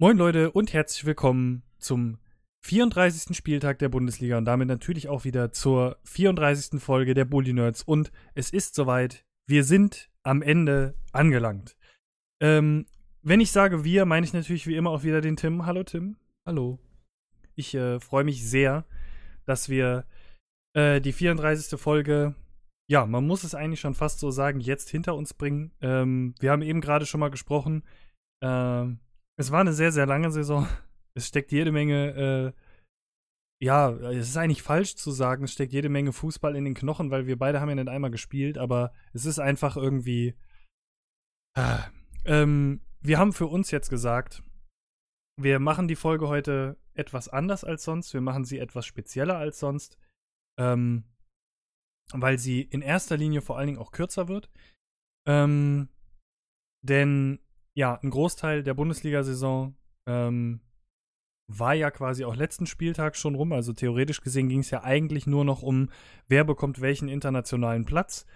Moin Leute und herzlich willkommen zum 34. Spieltag der Bundesliga und damit natürlich auch wieder zur 34. Folge der Bully Nerds und es ist soweit, wir sind am Ende angelangt. Ähm, wenn ich sage wir, meine ich natürlich wie immer auch wieder den Tim. Hallo Tim. Hallo. Ich äh, freue mich sehr, dass wir äh, die 34. Folge, ja, man muss es eigentlich schon fast so sagen, jetzt hinter uns bringen. Ähm, wir haben eben gerade schon mal gesprochen. Ähm, es war eine sehr, sehr lange Saison. Es steckt jede Menge, äh, ja, es ist eigentlich falsch zu sagen, es steckt jede Menge Fußball in den Knochen, weil wir beide haben ja nicht einmal gespielt, aber es ist einfach irgendwie. Äh, ähm, wir haben für uns jetzt gesagt, wir machen die Folge heute etwas anders als sonst. Wir machen sie etwas spezieller als sonst. Ähm, weil sie in erster Linie vor allen Dingen auch kürzer wird. Ähm, denn ja, ein Großteil der Bundesliga-Saison ähm, war ja quasi auch letzten Spieltag schon rum. Also theoretisch gesehen ging es ja eigentlich nur noch um, wer bekommt welchen internationalen Platz.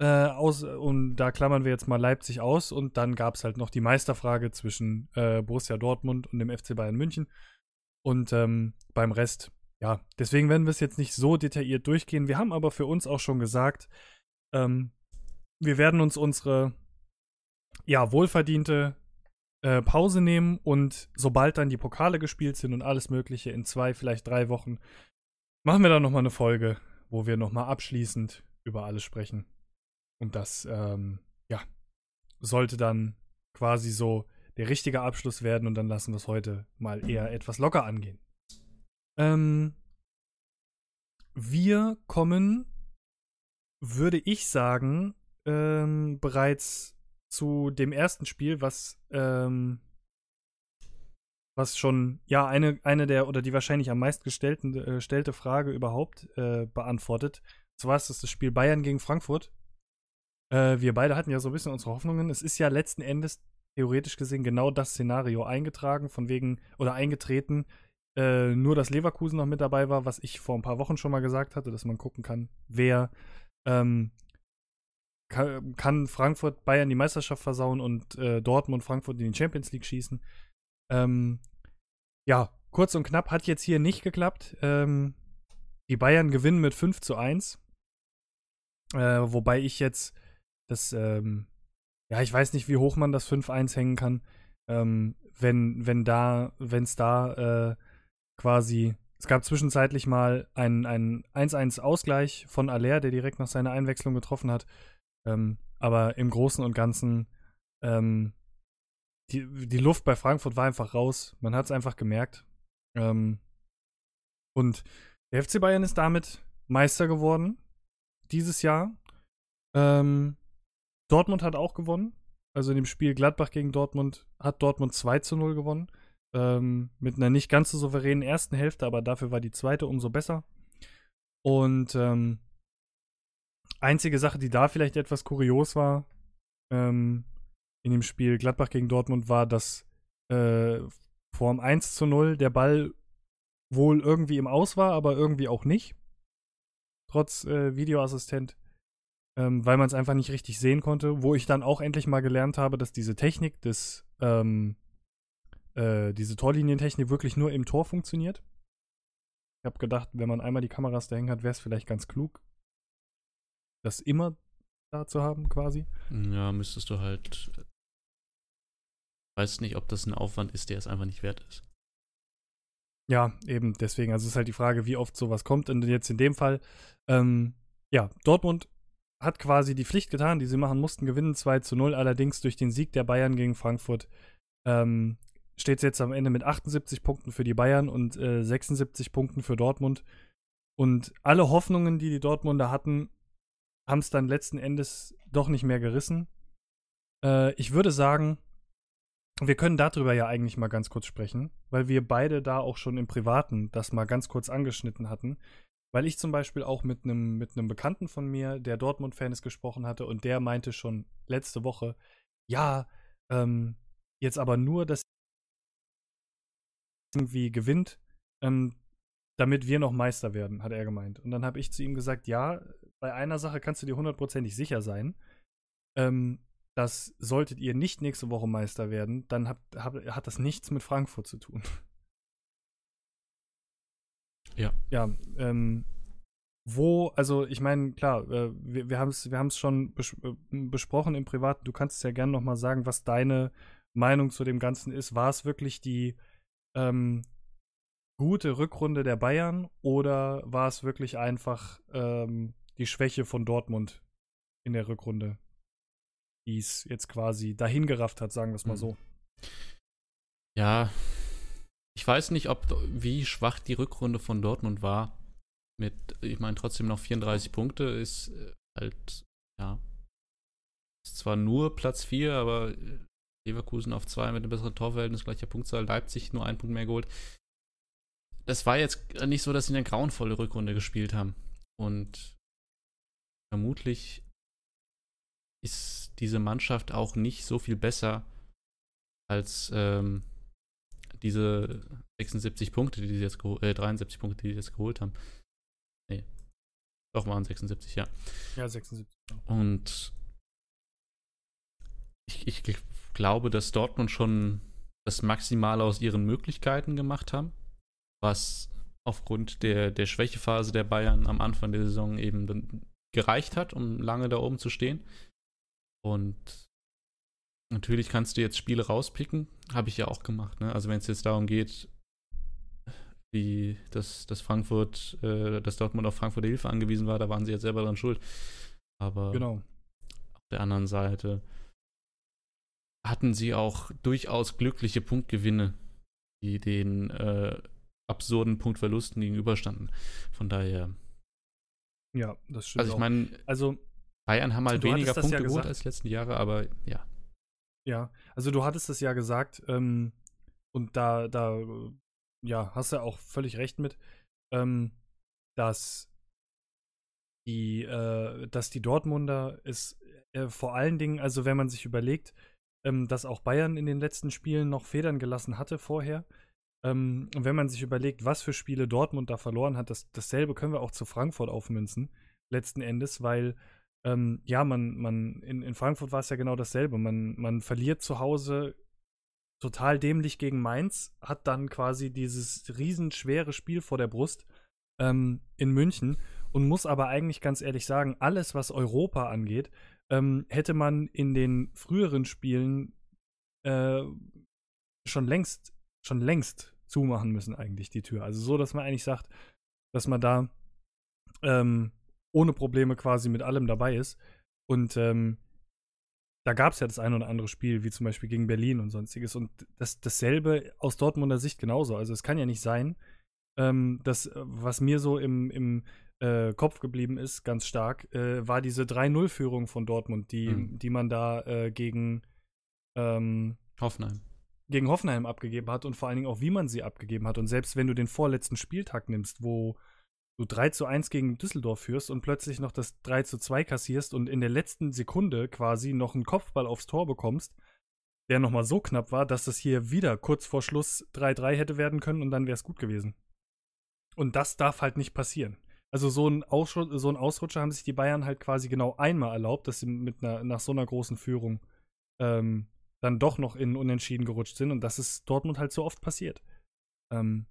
Äh, aus, und da klammern wir jetzt mal Leipzig aus. Und dann gab es halt noch die Meisterfrage zwischen äh, Borussia Dortmund und dem FC Bayern München. Und ähm, beim Rest, ja, deswegen werden wir es jetzt nicht so detailliert durchgehen. Wir haben aber für uns auch schon gesagt, ähm, wir werden uns unsere ja, wohlverdiente äh, Pause nehmen und sobald dann die Pokale gespielt sind und alles Mögliche in zwei, vielleicht drei Wochen, machen wir dann nochmal eine Folge, wo wir nochmal abschließend über alles sprechen. Und das, ähm, ja, sollte dann quasi so der richtige Abschluss werden und dann lassen wir es heute mal eher etwas locker angehen. Ähm, wir kommen, würde ich sagen, ähm, bereits zu dem ersten Spiel, was, ähm, was schon, ja, eine, eine der oder die wahrscheinlich am meisten äh, gestellte Frage überhaupt äh, beantwortet. Zwar ist das das Spiel Bayern gegen Frankfurt. Äh, wir beide hatten ja so ein bisschen unsere Hoffnungen. Es ist ja letzten Endes theoretisch gesehen genau das Szenario eingetragen, von wegen, oder eingetreten, äh, nur dass Leverkusen noch mit dabei war, was ich vor ein paar Wochen schon mal gesagt hatte, dass man gucken kann, wer ähm, kann, Frankfurt Bayern die Meisterschaft versauen und äh, Dortmund Frankfurt in die Champions League schießen. Ähm, ja, kurz und knapp hat jetzt hier nicht geklappt. Ähm, die Bayern gewinnen mit 5 zu 1. Äh, wobei ich jetzt das, ähm, ja, ich weiß nicht, wie hoch man das 5-1 hängen kann. Ähm, wenn, wenn da, wenn es da äh, quasi, es gab zwischenzeitlich mal einen 1-1-Ausgleich von Aller, der direkt nach seiner Einwechslung getroffen hat. Ähm, aber im Großen und Ganzen, ähm, die, die Luft bei Frankfurt war einfach raus. Man hat es einfach gemerkt. Ähm, und der FC Bayern ist damit Meister geworden dieses Jahr. Ähm, Dortmund hat auch gewonnen. Also in dem Spiel Gladbach gegen Dortmund hat Dortmund 2 zu 0 gewonnen. Ähm, mit einer nicht ganz so souveränen ersten Hälfte, aber dafür war die zweite umso besser. Und ähm, Einzige Sache, die da vielleicht etwas kurios war, ähm, in dem Spiel Gladbach gegen Dortmund, war, dass äh, dem 1 zu 0 der Ball wohl irgendwie im Aus war, aber irgendwie auch nicht. Trotz äh, Videoassistent. Ähm, weil man es einfach nicht richtig sehen konnte. Wo ich dann auch endlich mal gelernt habe, dass diese Technik des, ähm, äh, diese Torlinientechnik wirklich nur im Tor funktioniert. Ich habe gedacht, wenn man einmal die Kameras da hängen hat, wäre es vielleicht ganz klug, das immer da zu haben, quasi. Ja, müsstest du halt. Weiß nicht, ob das ein Aufwand ist, der es einfach nicht wert ist. Ja, eben deswegen. Also ist halt die Frage, wie oft sowas kommt. Und jetzt in dem Fall, ähm, ja, Dortmund hat quasi die Pflicht getan, die sie machen mussten, gewinnen 2 zu 0. Allerdings durch den Sieg der Bayern gegen Frankfurt ähm, steht es jetzt am Ende mit 78 Punkten für die Bayern und äh, 76 Punkten für Dortmund. Und alle Hoffnungen, die die Dortmunder hatten, haben es dann letzten Endes doch nicht mehr gerissen. Äh, ich würde sagen, wir können darüber ja eigentlich mal ganz kurz sprechen, weil wir beide da auch schon im Privaten das mal ganz kurz angeschnitten hatten. Weil ich zum Beispiel auch mit einem mit Bekannten von mir, der Dortmund-Fan ist, gesprochen hatte und der meinte schon letzte Woche, ja, ähm, jetzt aber nur, dass irgendwie gewinnt, ähm, damit wir noch Meister werden, hat er gemeint. Und dann habe ich zu ihm gesagt, ja, bei einer Sache kannst du dir hundertprozentig sicher sein. Ähm, dass solltet ihr nicht nächste Woche Meister werden, dann hat, hat, hat das nichts mit Frankfurt zu tun. Ja. Ja, ähm, wo, also ich meine, klar, äh, wir, wir haben es wir schon bes äh, besprochen im Privaten. Du kannst es ja gerne nochmal sagen, was deine Meinung zu dem Ganzen ist. War es wirklich die ähm, gute Rückrunde der Bayern oder war es wirklich einfach ähm, die Schwäche von Dortmund in der Rückrunde, die es jetzt quasi dahingerafft hat, sagen wir es mal mhm. so? Ja, ich weiß nicht, ob wie schwach die Rückrunde von Dortmund war mit, ich meine, trotzdem noch 34 Punkte ist äh, halt, ja, ist zwar nur Platz 4, aber äh, Leverkusen auf 2 mit einem besseren Torverhältnis, gleicher Punktzahl, Leipzig nur einen Punkt mehr geholt. Das war jetzt nicht so, dass sie eine grauenvolle Rückrunde gespielt haben. Und vermutlich ist diese Mannschaft auch nicht so viel besser als ähm, diese 76 Punkte, die sie jetzt äh, 73 Punkte, die sie jetzt geholt haben. Nee. Doch, waren 76, ja. Ja, 76. Und ich, ich glaube, dass Dortmund schon das Maximale aus ihren Möglichkeiten gemacht haben, was aufgrund der, der Schwächephase der Bayern am Anfang der Saison eben gereicht hat, um lange da oben zu stehen. Und natürlich kannst du jetzt Spiele rauspicken, habe ich ja auch gemacht. Ne? Also wenn es jetzt darum geht, wie das, das Frankfurt, äh, dass Dortmund auf Frankfurt Hilfe angewiesen war, da waren sie jetzt selber dran schuld. Aber genau. auf der anderen Seite hatten sie auch durchaus glückliche Punktgewinne, die den äh, absurden Punktverlusten gegenüberstanden. Von daher. Ja, das stimmt. Also ich meine, also Bayern haben halt weniger Punkte ja geholt als die letzten Jahre, aber ja. Ja, also du hattest es ja gesagt, ähm, und da, da ja, hast du auch völlig recht mit, ähm, dass die, äh, dass die Dortmunder ist äh, vor allen Dingen, also wenn man sich überlegt, ähm, dass auch Bayern in den letzten Spielen noch Federn gelassen hatte vorher. Ähm, und wenn man sich überlegt, was für Spiele Dortmund da verloren hat, das, dasselbe können wir auch zu Frankfurt aufmünzen, letzten Endes, weil ähm, ja, man, man, in, in Frankfurt war es ja genau dasselbe. Man, man verliert zu Hause total dämlich gegen Mainz, hat dann quasi dieses riesenschwere Spiel vor der Brust ähm, in München und muss aber eigentlich ganz ehrlich sagen, alles, was Europa angeht, ähm, hätte man in den früheren Spielen äh, schon längst, schon längst zumachen müssen, eigentlich die Tür. Also so, dass man eigentlich sagt, dass man da ähm, ohne Probleme quasi mit allem dabei ist. Und ähm, da gab es ja das ein oder andere Spiel, wie zum Beispiel gegen Berlin und sonstiges. Und das, dasselbe aus Dortmunder Sicht genauso. Also es kann ja nicht sein, ähm, dass, was mir so im, im äh, Kopf geblieben ist, ganz stark, äh, war diese 3-0-Führung von Dortmund, die, mhm. die man da äh, gegen ähm, Hoffenheim. Gegen Hoffenheim abgegeben hat und vor allen Dingen auch, wie man sie abgegeben hat. Und selbst wenn du den vorletzten Spieltag nimmst, wo du 3 zu 1 gegen Düsseldorf führst und plötzlich noch das 3 zu 2 kassierst und in der letzten Sekunde quasi noch einen Kopfball aufs Tor bekommst, der nochmal so knapp war, dass das hier wieder kurz vor Schluss 3-3 hätte werden können und dann wäre es gut gewesen. Und das darf halt nicht passieren. Also so ein, so ein Ausrutscher haben sich die Bayern halt quasi genau einmal erlaubt, dass sie mit einer, nach so einer großen Führung ähm, dann doch noch in Unentschieden gerutscht sind und das ist Dortmund halt so oft passiert. Ähm,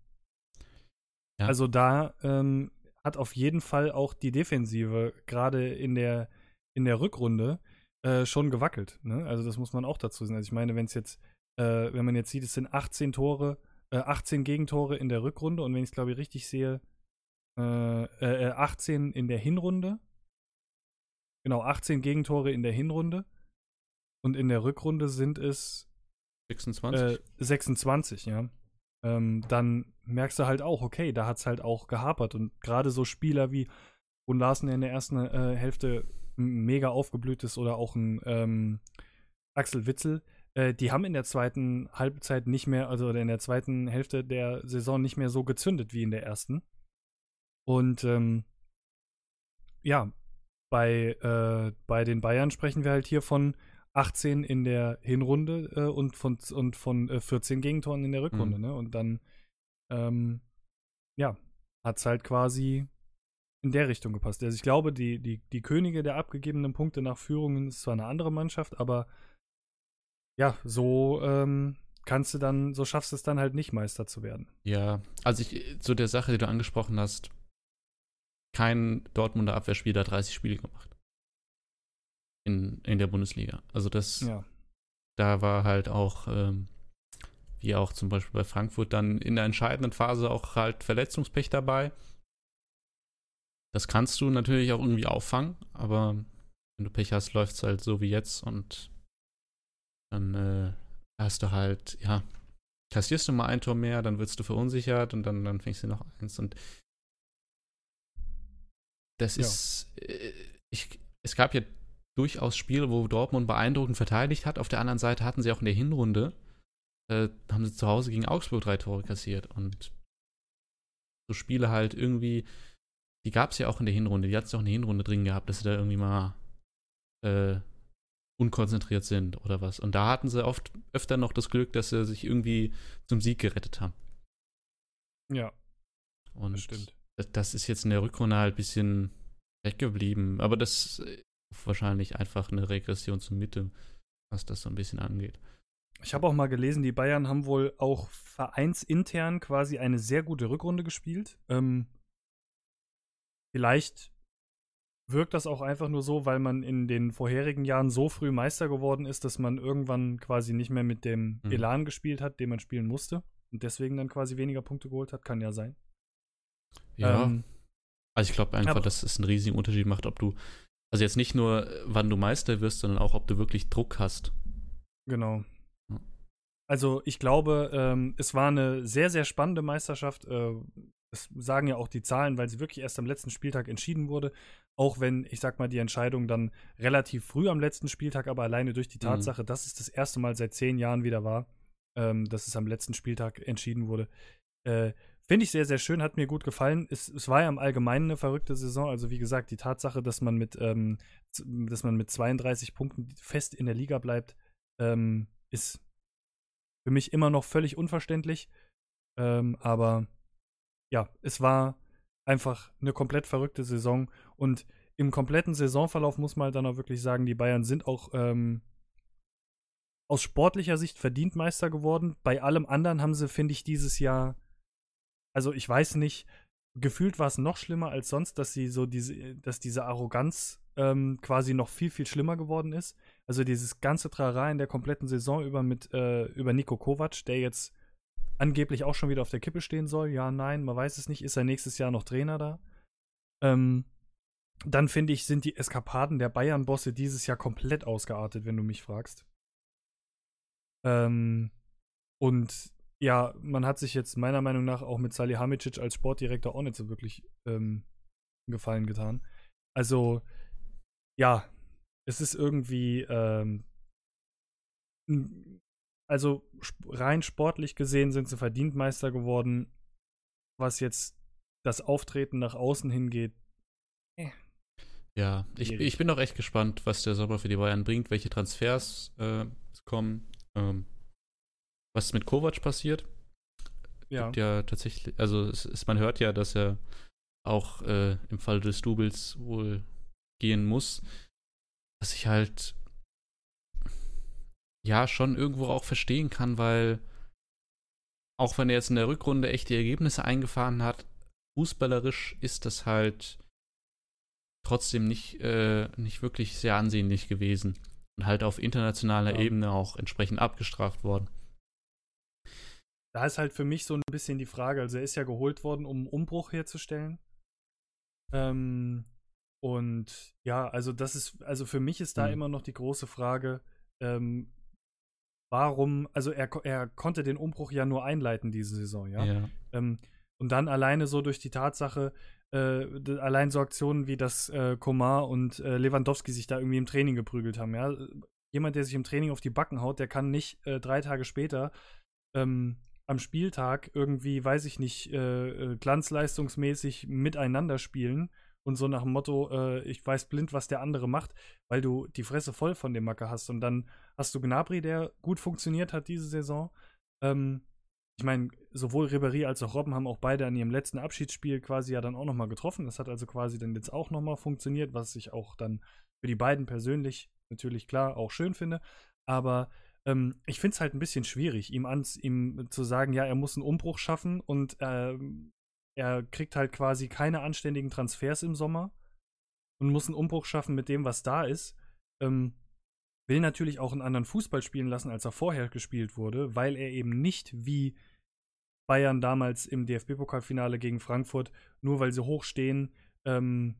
ja. Also da ähm, hat auf jeden Fall auch die Defensive gerade in der, in der Rückrunde äh, schon gewackelt. Ne? Also das muss man auch dazu sehen. Also ich meine, wenn es jetzt, äh, wenn man jetzt sieht, es sind 18 Tore, äh, 18 Gegentore in der Rückrunde und wenn ich es glaube ich richtig sehe, äh, 18 äh, in der Hinrunde. Genau, 18 Gegentore in der Hinrunde. Und in der Rückrunde sind es 26. 26, ja ähm, dann merkst du halt auch, okay, da hat es halt auch gehapert. Und gerade so Spieler wie Brun Larsen, der in der ersten äh, Hälfte mega aufgeblüht ist, oder auch ein ähm, Axel Witzel, äh, die haben in der zweiten Halbzeit nicht mehr, also in der zweiten Hälfte der Saison nicht mehr so gezündet wie in der ersten. Und ähm, ja, bei, äh, bei den Bayern sprechen wir halt hier von 18 in der Hinrunde äh, und von, und von äh, 14 Gegentoren in der Rückrunde. Mhm. Ne? Und dann, ähm, ja, hat es halt quasi in der Richtung gepasst. Also ich glaube, die, die, die Könige der abgegebenen Punkte nach Führungen ist zwar eine andere Mannschaft, aber ja, so ähm, kannst du dann, so schaffst du es dann halt nicht, Meister zu werden. Ja, also ich, zu der Sache, die du angesprochen hast, kein Dortmunder Abwehrspieler 30 Spiele gemacht. In, in der Bundesliga. Also das, Ja. da war halt auch, ähm, wie auch zum Beispiel bei Frankfurt, dann in der entscheidenden Phase auch halt Verletzungspech dabei. Das kannst du natürlich auch irgendwie auffangen, aber wenn du Pech hast, läuft es halt so wie jetzt und dann äh, hast du halt, ja, kassierst du mal ein Tor mehr, dann wirst du verunsichert und dann, dann fängst du noch eins und das Ja. ist, äh, ich, es gab ja durchaus Spiele, wo Dortmund beeindruckend verteidigt hat. Auf der anderen Seite hatten sie auch in der Hinrunde, äh, haben sie zu Hause gegen Augsburg drei Tore kassiert und so Spiele halt irgendwie, die gab es ja auch in der Hinrunde, die hat es auch in der Hinrunde drin gehabt, dass sie da irgendwie mal äh, unkonzentriert sind oder was. Und da hatten sie oft öfter noch das Glück, dass sie sich irgendwie zum Sieg gerettet haben. Ja, Und das das, ist jetzt in der Rückrunde halt ein bisschen weggeblieben. Aber das ist wahrscheinlich einfach eine Regression zur Mitte, was das so ein bisschen angeht. Ich habe auch mal gelesen, die Bayern haben wohl auch vereinsintern quasi eine sehr gute Rückrunde gespielt. Ähm, vielleicht wirkt das auch einfach nur so, weil man in den vorherigen Jahren so früh Meister geworden ist, dass man irgendwann quasi nicht mehr mit dem Mhm. Elan gespielt hat, den man spielen musste. Und deswegen dann quasi weniger Punkte geholt hat. Kann ja sein. Ja, Ähm, also ich glaube einfach, dass es einen riesigen Unterschied macht, ob du, also jetzt nicht nur, äh, wann du Meister wirst, sondern auch, ob du wirklich Druck hast. Genau. Also ich glaube, ähm, es war eine sehr, sehr spannende Meisterschaft. Äh, das sagen ja auch die Zahlen, weil sie wirklich erst am letzten Spieltag entschieden wurde. Auch wenn, ich sag mal, die Entscheidung dann relativ früh am letzten Spieltag, aber alleine durch die Mhm. Tatsache, dass es das erste Mal seit zehn Jahren wieder war, ähm, dass es am letzten Spieltag entschieden wurde. Äh, Finde ich sehr, sehr schön, hat mir gut gefallen. Es, es war ja im Allgemeinen eine verrückte Saison. Also wie gesagt, die Tatsache, dass man mit, ähm, dass man mit 32 Punkten fest in der Liga bleibt, ähm, ist für mich immer noch völlig unverständlich. Ähm, aber ja, es war einfach eine komplett verrückte Saison. Und im kompletten Saisonverlauf muss man dann auch wirklich sagen, die Bayern sind auch ähm, aus sportlicher Sicht verdient Meister geworden. Bei allem anderen haben sie, finde ich, dieses Jahr, also ich weiß nicht, gefühlt war es noch schlimmer als sonst, dass sie so diese, dass diese Arroganz ähm, quasi noch viel, viel schlimmer geworden ist. Also dieses ganze Trara in der kompletten Saison über mit äh, über Nico Kovac, der jetzt angeblich auch schon wieder auf der Kippe stehen soll. Ja, nein, man weiß es nicht. Ist er nächstes Jahr noch Trainer da? Ähm, dann finde ich, sind die Eskapaden der Bayern-Bosse dieses Jahr komplett ausgeartet, wenn du mich fragst. Ähm, und ja, man hat sich jetzt meiner Meinung nach auch mit Salihamidzic als Sportdirektor auch nicht so wirklich ähm, Gefallen getan. Also, ja, es ist irgendwie, ähm, also rein sportlich gesehen sind sie verdient Meister geworden. Was jetzt das Auftreten nach außen hingeht, Ja, ich, ich bin auch echt gespannt, was der Sommer für die Bayern bringt, welche Transfers äh, kommen, ähm, was mit Kovac passiert. ja. Gibt ja tatsächlich, also es, es, man hört ja, dass er auch äh, im Fall des Doubles wohl gehen muss. Was ich halt ja schon irgendwo auch verstehen kann, weil auch wenn er jetzt in der Rückrunde echt die Ergebnisse eingefahren hat, fußballerisch ist das halt trotzdem nicht, äh, nicht wirklich sehr ansehnlich gewesen. Und halt auf internationaler Ja. Ebene auch entsprechend abgestraft worden. Da ist halt für mich so ein bisschen die Frage, also er ist ja geholt worden, um einen Umbruch herzustellen. Ähm, und ja, also das ist, also für mich ist da Hm. immer noch die große Frage, ähm, warum, also er, er konnte den Umbruch ja nur einleiten diese Saison, ja. ja. Ähm, und dann alleine so durch die Tatsache, äh, allein so Aktionen wie dass äh, Komar und äh, Lewandowski sich da irgendwie im Training geprügelt haben, ja. Jemand, der sich im Training auf die Backen haut, der kann nicht äh, drei Tage später ähm, am Spieltag irgendwie, weiß ich nicht, äh, äh, glanzleistungsmäßig miteinander spielen und so nach dem Motto, äh, ich weiß blind, was der andere macht, weil du die Fresse voll von dem Macker hast. Und dann hast du Gnabry, der gut funktioniert hat diese Saison. Ähm, ich meine, sowohl Ribéry als auch Robben haben auch beide an ihrem letzten Abschiedsspiel quasi ja dann auch nochmal getroffen. Das hat also quasi dann jetzt auch nochmal funktioniert, was ich auch dann für die beiden persönlich natürlich klar auch schön finde. Aber ähm, ich finde es halt ein bisschen schwierig, ihm, ans, ihm zu sagen, ja, er muss einen Umbruch schaffen und ähm, er kriegt halt quasi keine anständigen Transfers im Sommer und muss einen Umbruch schaffen mit dem, was da ist. Ähm, will natürlich auch einen anderen Fußball spielen lassen, als er vorher gespielt wurde, weil er eben nicht wie Bayern damals im DFB-Pokalfinale gegen Frankfurt, nur weil sie hochstehen, ähm,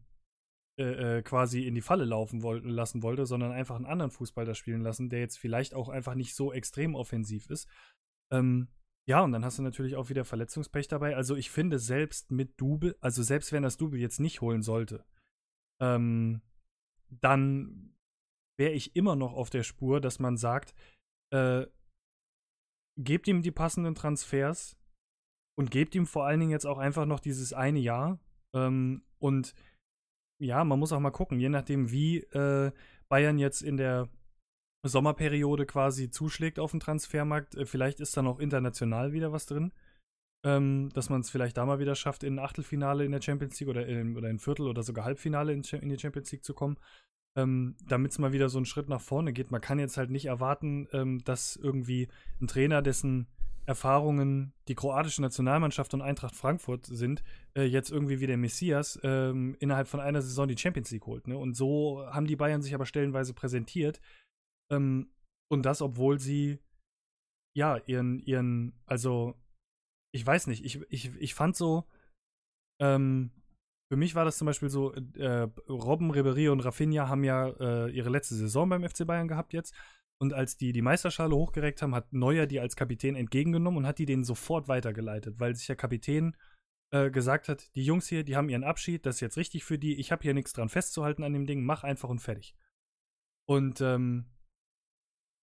äh, äh, quasi in die Falle laufen wollten, lassen wollte, sondern einfach einen anderen Fußball da spielen lassen, der jetzt vielleicht auch einfach nicht so extrem offensiv ist. Ähm, ja, und dann hast du natürlich auch wieder Verletzungspech dabei. Also ich finde, selbst mit Double, also selbst wenn das Double jetzt nicht holen sollte, ähm, dann wäre ich immer noch auf der Spur, dass man sagt, äh, gebt ihm die passenden Transfers und gebt ihm vor allen Dingen jetzt auch einfach noch dieses eine Jahr. Ähm, und ja, man muss auch mal gucken, je nachdem, wie äh, Bayern jetzt in der Sommerperiode quasi zuschlägt auf dem Transfermarkt, äh, vielleicht ist da noch international wieder was drin. Ähm, dass man es vielleicht da mal wieder schafft, in ein Achtelfinale in der Champions League oder in, oder in Viertel oder sogar Halbfinale in, in die Champions League zu kommen ähm, damit es mal wieder so einen Schritt nach vorne geht. Man kann jetzt halt nicht erwarten, ähm, dass irgendwie ein Trainer, dessen Erfahrungen die kroatische Nationalmannschaft und Eintracht Frankfurt sind, äh, jetzt irgendwie wie der Messias ähm, innerhalb von einer Saison die Champions League holt. Ne? Und so haben die Bayern sich aber stellenweise präsentiert. Ähm, und das, obwohl sie ja ihren, ihren, also ich weiß nicht, ich, ich, ich fand so, ähm, für mich war das zum Beispiel so, äh, Robben, Ribery und Rafinha haben ja äh, ihre letzte Saison beim FC Bayern gehabt jetzt. Und als die die Meisterschale hochgereckt haben, hat Neuer die als Kapitän entgegengenommen und hat die denen sofort weitergeleitet, weil sich der Kapitän äh, gesagt hat, die Jungs hier, die haben ihren Abschied, das ist jetzt richtig für die, ich habe hier nichts dran festzuhalten an dem Ding, mach einfach und fertig. Und ähm,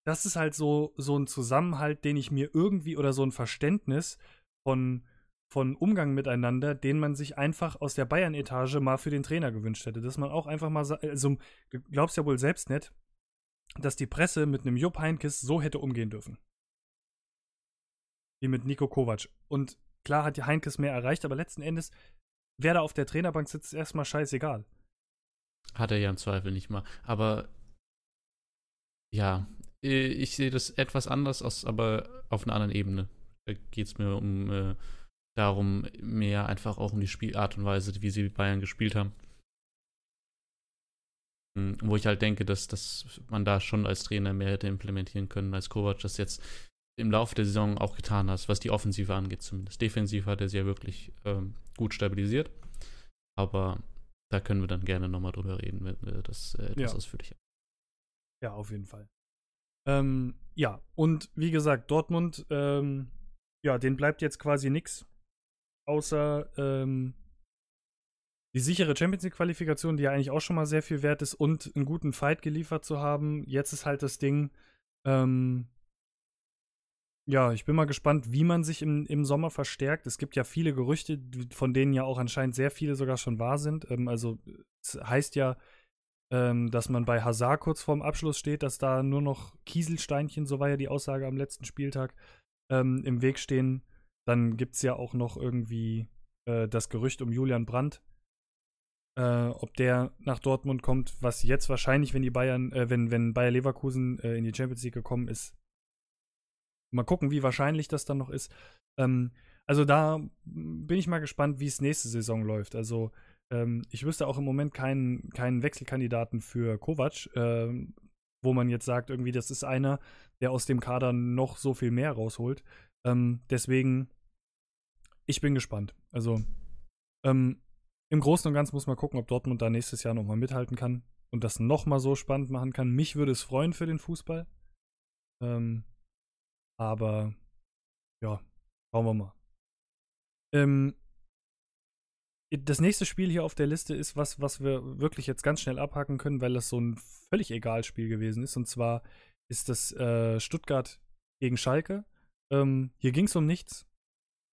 das ist halt so, so ein Zusammenhalt, den ich mir irgendwie oder so ein Verständnis von von Umgang miteinander, den man sich einfach aus der Bayern-Etage mal für den Trainer gewünscht hätte. Dass man auch einfach mal, also du glaubst ja wohl selbst nicht, dass die Presse mit einem Jupp Heinkes so hätte umgehen dürfen. Wie mit Nico Kovac. Und klar hat die Heinkes mehr erreicht, aber letzten Endes, wer da auf der Trainerbank sitzt, ist erstmal scheißegal. Hat er ja im Zweifel nicht mal. Aber ja, ich sehe das etwas anders aber auf einer anderen Ebene. Da geht es mir um äh, darum mehr einfach auch um die Spielart und Weise, wie sie Bayern gespielt haben. Hm, wo ich halt denke, dass, dass man da schon als Trainer mehr hätte implementieren können, als Kovac das jetzt im Laufe der Saison auch getan hat, was die Offensive angeht zumindest. Defensiv hat er sie ja wirklich ähm, gut stabilisiert. Aber da können wir dann gerne nochmal drüber reden, wenn wir das äh, etwas ja. ausführlicher. Ja, auf jeden Fall. Ähm, ja, und wie gesagt, Dortmund, ähm, ja, denen bleibt jetzt quasi nichts außer ähm, die sichere Champions League-Qualifikation, die ja eigentlich auch schon mal sehr viel wert ist, und einen guten Fight geliefert zu haben. Jetzt ist halt das Ding, ähm, ja, ich bin mal gespannt, wie man sich im, im Sommer verstärkt. Es gibt ja viele Gerüchte, von denen ja auch anscheinend sehr viele sogar schon wahr sind. Ähm, also es heißt ja, ähm, dass man bei Hazard kurz vorm Abschluss steht, dass da nur noch Kieselsteinchen, so war ja die Aussage am letzten Spieltag, ähm, im Weg stehen. Dann gibt es ja auch noch irgendwie äh, das Gerücht um Julian Brandt, äh, ob der nach Dortmund kommt, was jetzt wahrscheinlich, wenn die Bayern, äh, wenn, wenn Bayer Leverkusen äh, in die Champions League gekommen ist. Mal gucken, wie wahrscheinlich das dann noch ist. Ähm, also da bin ich mal gespannt, wie es nächste Saison läuft. Also ähm, ich wüsste auch im Moment keinen, keinen Wechselkandidaten für Kovac, äh, wo man jetzt sagt, irgendwie, das ist einer, der aus dem Kader noch so viel mehr rausholt. Ähm, deswegen, ich bin gespannt. Also, ähm, im Großen und Ganzen muss man gucken, ob Dortmund da nächstes Jahr nochmal mithalten kann und das nochmal so spannend machen kann. Mich würde es freuen für den Fußball. Ähm, aber, ja, schauen wir mal. Ähm, das nächste Spiel hier auf der Liste ist was, was wir wirklich jetzt ganz schnell abhaken können, weil das so ein völlig egal Spiel gewesen ist. Und zwar ist das äh, Stuttgart gegen Schalke. Ähm, hier ging es um nichts.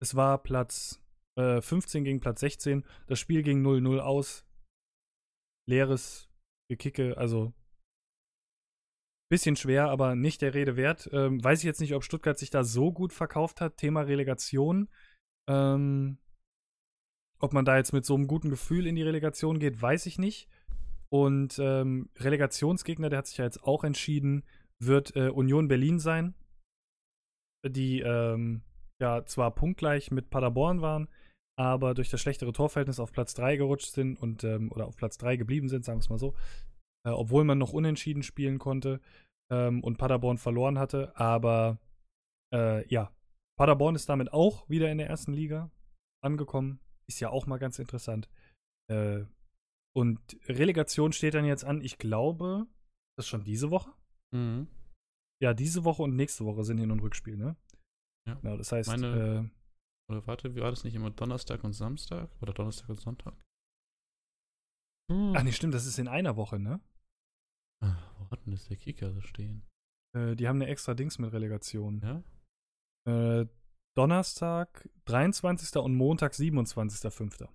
Es war Platz äh, 15 gegen Platz 16. Das Spiel ging 0-0 aus. Leeres Gekicke, also bisschen schwer, aber nicht der Rede wert. Ähm, weiß ich jetzt nicht, ob Stuttgart sich da so gut verkauft hat. Thema Relegation. Ähm, ob man da jetzt mit so einem guten Gefühl in die Relegation geht, weiß ich nicht. Und ähm, Relegationsgegner, der hat sich ja jetzt auch entschieden, wird äh, Union Berlin sein, die ähm, ja zwar punktgleich mit Paderborn waren, aber durch das schlechtere Torverhältnis auf Platz 3 gerutscht sind und ähm, oder auf Platz 3 geblieben sind, sagen wir es mal so, äh, obwohl man noch unentschieden spielen konnte ähm, und Paderborn verloren hatte. Aber äh, ja, Paderborn ist damit auch wieder in der ersten Liga angekommen. Ist ja auch mal ganz interessant. Äh, und Relegation steht dann jetzt an, ich glaube, das ist schon diese Woche. Mhm. Ja, diese Woche und nächste Woche sind Hin- und Rückspiel, ne? Ja. Genau, das heißt, Meine- äh, Oder warte, wie war das nicht immer Donnerstag und Samstag? Oder Donnerstag und Sonntag? ach nee, stimmt, das ist in einer Woche, ne? Ah, Wo hat denn das der Kicker da stehen? Äh, die haben eine extra Dings mit Relegation. Ja? Äh, Donnerstag, 23. und Montag, 27.05.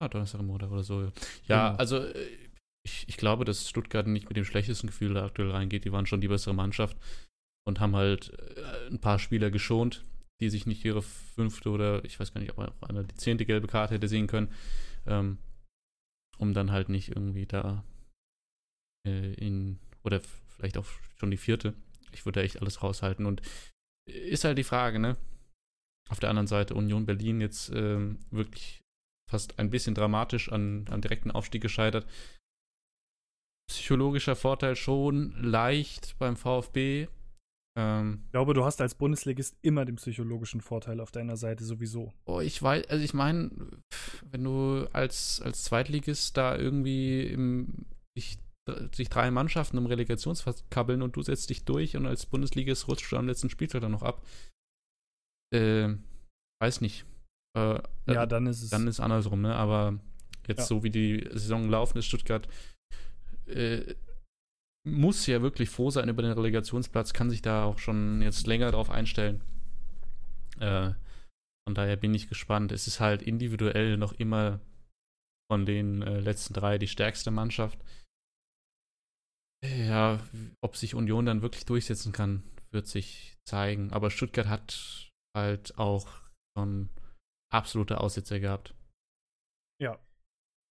Ah, Donnerstag und Montag oder so. Ja, ja Genau. also äh, ich, ich glaube, dass Stuttgart nicht mit dem schlechtesten Gefühl da aktuell reingeht. Die waren schon die bessere Mannschaft und haben halt äh, ein paar Spieler geschont, die sich nicht ihre fünfte oder ich weiß gar nicht, ob auch einer die zehnte gelbe Karte hätte sehen können, ähm, um dann halt nicht irgendwie da äh, in oder vielleicht auch schon die vierte. Ich würde echt alles raushalten und ist halt die Frage, ne? Auf der anderen Seite Union Berlin jetzt ähm, wirklich fast ein bisschen dramatisch an, an direkten Aufstieg gescheitert. Psychologischer Vorteil schon leicht beim VfB. Ähm, Ich glaube, du hast als Bundesligist immer den psychologischen Vorteil auf deiner Seite sowieso. oh, ich weiß, also ich meine, wenn du als, als Zweitligist da irgendwie im, sich, sich drei Mannschaften Relegationsplatz kabbeln und du setzt dich durch und als Bundesligist rutschst du am letzten Spieltag dann noch ab. Äh, weiß nicht. Äh, Ja, dann ist es. Dann ist andersrum, ne? Aber jetzt Ja. so wie die Saison laufen ist, Stuttgart äh, muss ja wirklich froh sein über den Relegationsplatz, kann sich da auch schon jetzt länger drauf einstellen. Äh, von daher bin ich gespannt. Es ist halt individuell noch immer von den äh, letzten drei die stärkste Mannschaft. Ja, ob sich Union dann wirklich durchsetzen kann, wird sich zeigen. Aber Stuttgart hat halt auch schon absolute Aussetzer gehabt. Ja.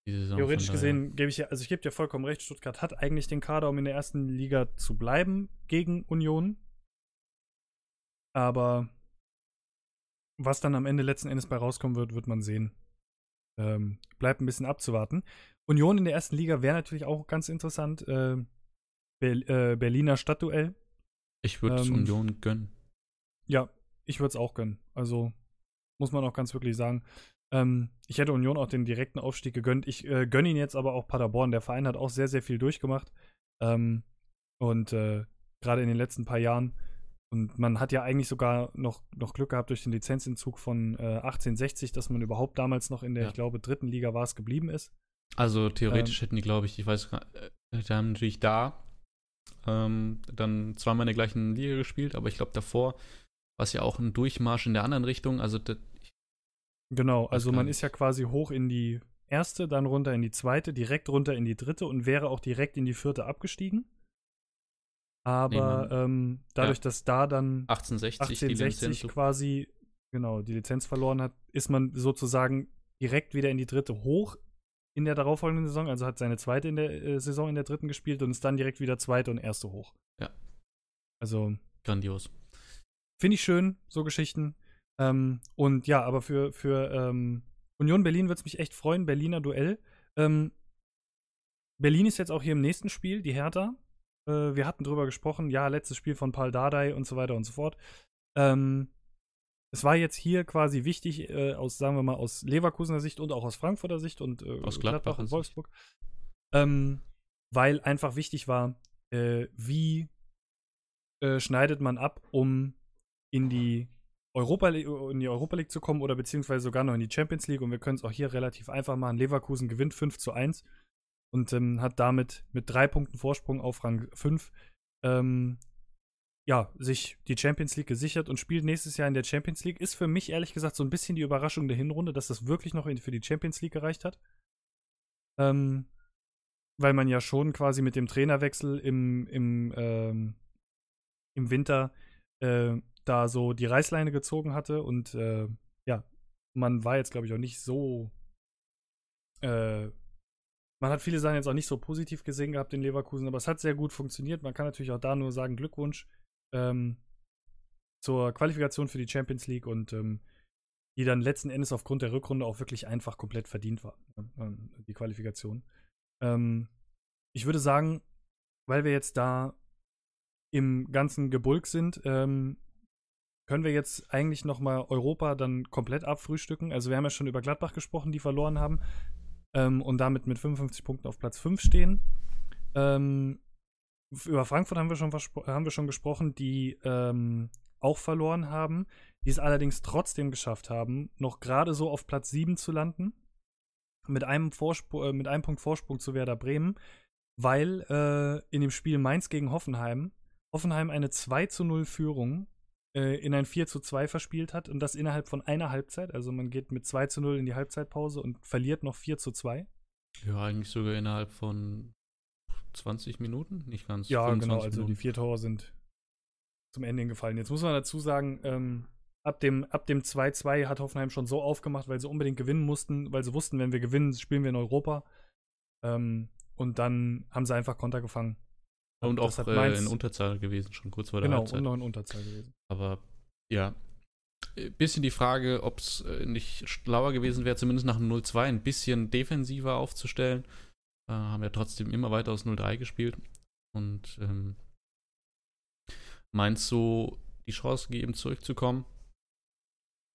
Theoretisch gesehen gebe ich ja, also ich gebe dir vollkommen recht, Stuttgart hat eigentlich den Kader, um in der ersten Liga zu bleiben gegen Union. Aber was dann am Ende letzten Endes bei rauskommen wird, wird man sehen. Ähm, bleibt ein bisschen abzuwarten. Union in der ersten Liga wäre natürlich auch ganz interessant. Äh, Ber äh, Berliner Stadtduell. Ich würde es ähm, Union gönnen. Ja, ich würde es auch gönnen. Also muss man auch ganz wirklich sagen. Ähm, ich hätte Union auch den direkten Aufstieg gegönnt. Ich äh, gönne ihn jetzt aber auch Paderborn. Der Verein hat auch sehr, sehr viel durchgemacht. Ähm, und äh, gerade in den letzten paar Jahren. Und man hat ja eigentlich sogar noch, noch Glück gehabt durch den Lizenzentzug von äh, 1860, dass man überhaupt damals noch in der, Ja. ich glaube, dritten Liga war es geblieben ist. Also ähm, theoretisch hätten die, glaube ich, ich weiß gar äh, die haben natürlich da ähm, dann zweimal in der gleichen Liga gespielt, aber ich glaube davor war es ja auch ein Durchmarsch in der anderen Richtung. Also das, Genau, also man ist ja quasi hoch in die erste, dann runter in die zweite, direkt runter in die dritte und wäre auch direkt in die vierte abgestiegen. Aber man- ähm, dadurch, dass da dann 1860 die 1860 Lizenz. quasi genau die Lizenz verloren hat, ist man sozusagen direkt wieder in die dritte hoch in der darauffolgenden Saison, also hat seine zweite in der äh, Saison in der dritten gespielt und ist dann direkt wieder zweite und erste hoch. Ja. Also Grandios. Finde ich schön, so Geschichten. Ähm, und ja, aber für, für ähm, Union Berlin würde es mich echt freuen, Berliner Duell. Ähm, Berlin ist jetzt auch hier im nächsten Spiel, die Hertha. Äh, wir hatten drüber gesprochen, ja, letztes Spiel von Paul Dardai und so weiter und so fort. Ähm, es war jetzt hier quasi wichtig, äh, aus, sagen wir mal, aus Leverkusener Sicht und auch aus Frankfurter Sicht und äh, Aus Gladbach Gladbacher und. Wolfsburg. Ähm, weil einfach wichtig war, äh, wie äh, schneidet man ab, um in die Europa League, in die Europa League zu kommen oder beziehungsweise sogar noch in die Champions League und wir können es auch hier relativ einfach machen. Leverkusen gewinnt 5 zu 1 und ähm, hat damit mit drei Punkten Vorsprung auf Rang 5 ähm, ja, sich die Champions League gesichert und spielt nächstes Jahr in der Champions League. Ist für mich ehrlich gesagt so ein bisschen die Überraschung der Hinrunde, dass das wirklich noch für die Champions League gereicht hat. Ähm, weil man ja schon quasi mit dem Trainerwechsel im, im, ähm, im Winter äh, da so die Reißleine gezogen hatte und äh, ja, man war jetzt, glaube ich, auch nicht so. Äh, man hat viele Sachen jetzt auch nicht so positiv gesehen gehabt in Leverkusen, aber es hat sehr gut funktioniert. Man kann natürlich auch da nur sagen, Glückwunsch ähm, zur Qualifikation für die Champions League und ähm, die dann letzten Endes aufgrund der Rückrunde auch wirklich einfach komplett verdient war, äh, die Qualifikation. Ähm, ich würde sagen, weil wir jetzt da im ganzen Gebulk sind, ähm, können wir jetzt eigentlich noch mal Europa dann komplett abfrühstücken. Also wir haben ja schon über Gladbach gesprochen, die verloren haben ähm, und damit mit 55 Punkten auf Platz 5 stehen. Ähm, über Frankfurt haben wir schon, haben wir schon gesprochen, die ähm, auch verloren haben, die es allerdings trotzdem geschafft haben, noch gerade so auf Platz 7 zu landen. Mit einem, Vorspr äh, mit einem Punkt Vorsprung zu Werder Bremen, weil äh, in dem Spiel Mainz gegen Hoffenheim Hoffenheim eine 2 zu 0 Führung äh, in ein 4 zu 2 verspielt hat und das innerhalb von einer Halbzeit. Also man geht mit 2 zu 0 in die Halbzeitpause und verliert noch 4 zu 2. Ja, eigentlich sogar innerhalb von 20 Minuten, nicht ganz. Ja, genau, also Minuten. die vier Tore sind zum Ende gefallen. Jetzt muss man dazu sagen, ähm, ab dem, ab dem 2-2 hat Hoffenheim schon so aufgemacht, weil sie unbedingt gewinnen mussten, weil sie wussten, wenn wir gewinnen, spielen wir in Europa. Ähm, und dann haben sie einfach Konter gefangen. Und auch äh, in Unterzahl gewesen, schon kurz vor der genau, Halbzeit. Genau, und noch in Unterzahl gewesen. Aber ja, äh, bisschen die Frage, ob es äh, nicht schlauer gewesen wäre, zumindest nach dem 0-2 ein bisschen defensiver aufzustellen. Äh, haben ja trotzdem immer weiter aus 0-3 gespielt. Und ähm, meinst so die Chance gegeben, zurückzukommen,